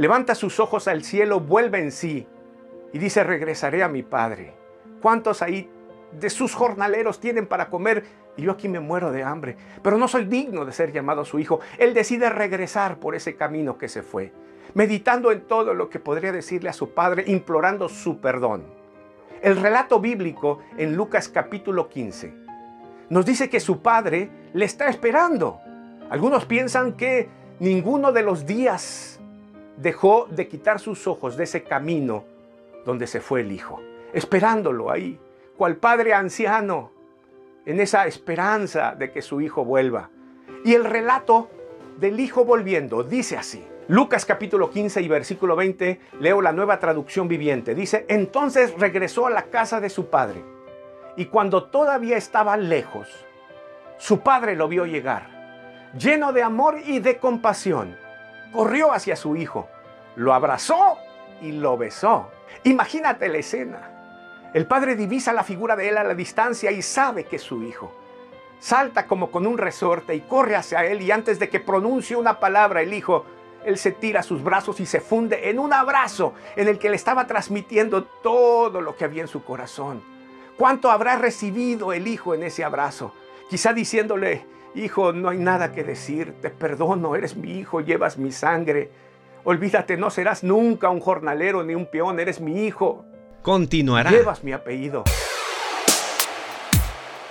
levanta sus ojos al cielo, vuelve en sí y dice, regresaré a mi padre. ¿Cuántos ahí de sus jornaleros tienen para comer y yo aquí me muero de hambre? Pero no soy digno de ser llamado su hijo. Él decide regresar por ese camino que se fue, meditando en todo lo que podría decirle a su padre, implorando su perdón. El relato bíblico en Lucas capítulo 15 nos dice que su padre le está esperando. Algunos piensan que ninguno de los días dejó de quitar sus ojos de ese camino donde se fue el hijo, esperándolo ahí, cual padre anciano, en esa esperanza de que su hijo vuelva. Y el relato del hijo volviendo dice así. Lucas capítulo 15 y versículo 20, leo la nueva traducción viviente. Dice, entonces regresó a la casa de su padre. Y cuando todavía estaba lejos, su padre lo vio llegar, lleno de amor y de compasión corrió hacia su hijo, lo abrazó y lo besó. Imagínate la escena. El padre divisa la figura de él a la distancia y sabe que es su hijo. Salta como con un resorte y corre hacia él y antes de que pronuncie una palabra el hijo, él se tira a sus brazos y se funde en un abrazo en el que le estaba transmitiendo todo lo que había en su corazón. ¿Cuánto habrá recibido el hijo en ese abrazo? Quizá diciéndole, Hijo, no hay nada que decir, te perdono, eres mi hijo, llevas mi sangre. Olvídate, no serás nunca un jornalero ni un peón, eres mi hijo. Continuará. Llevas mi apellido.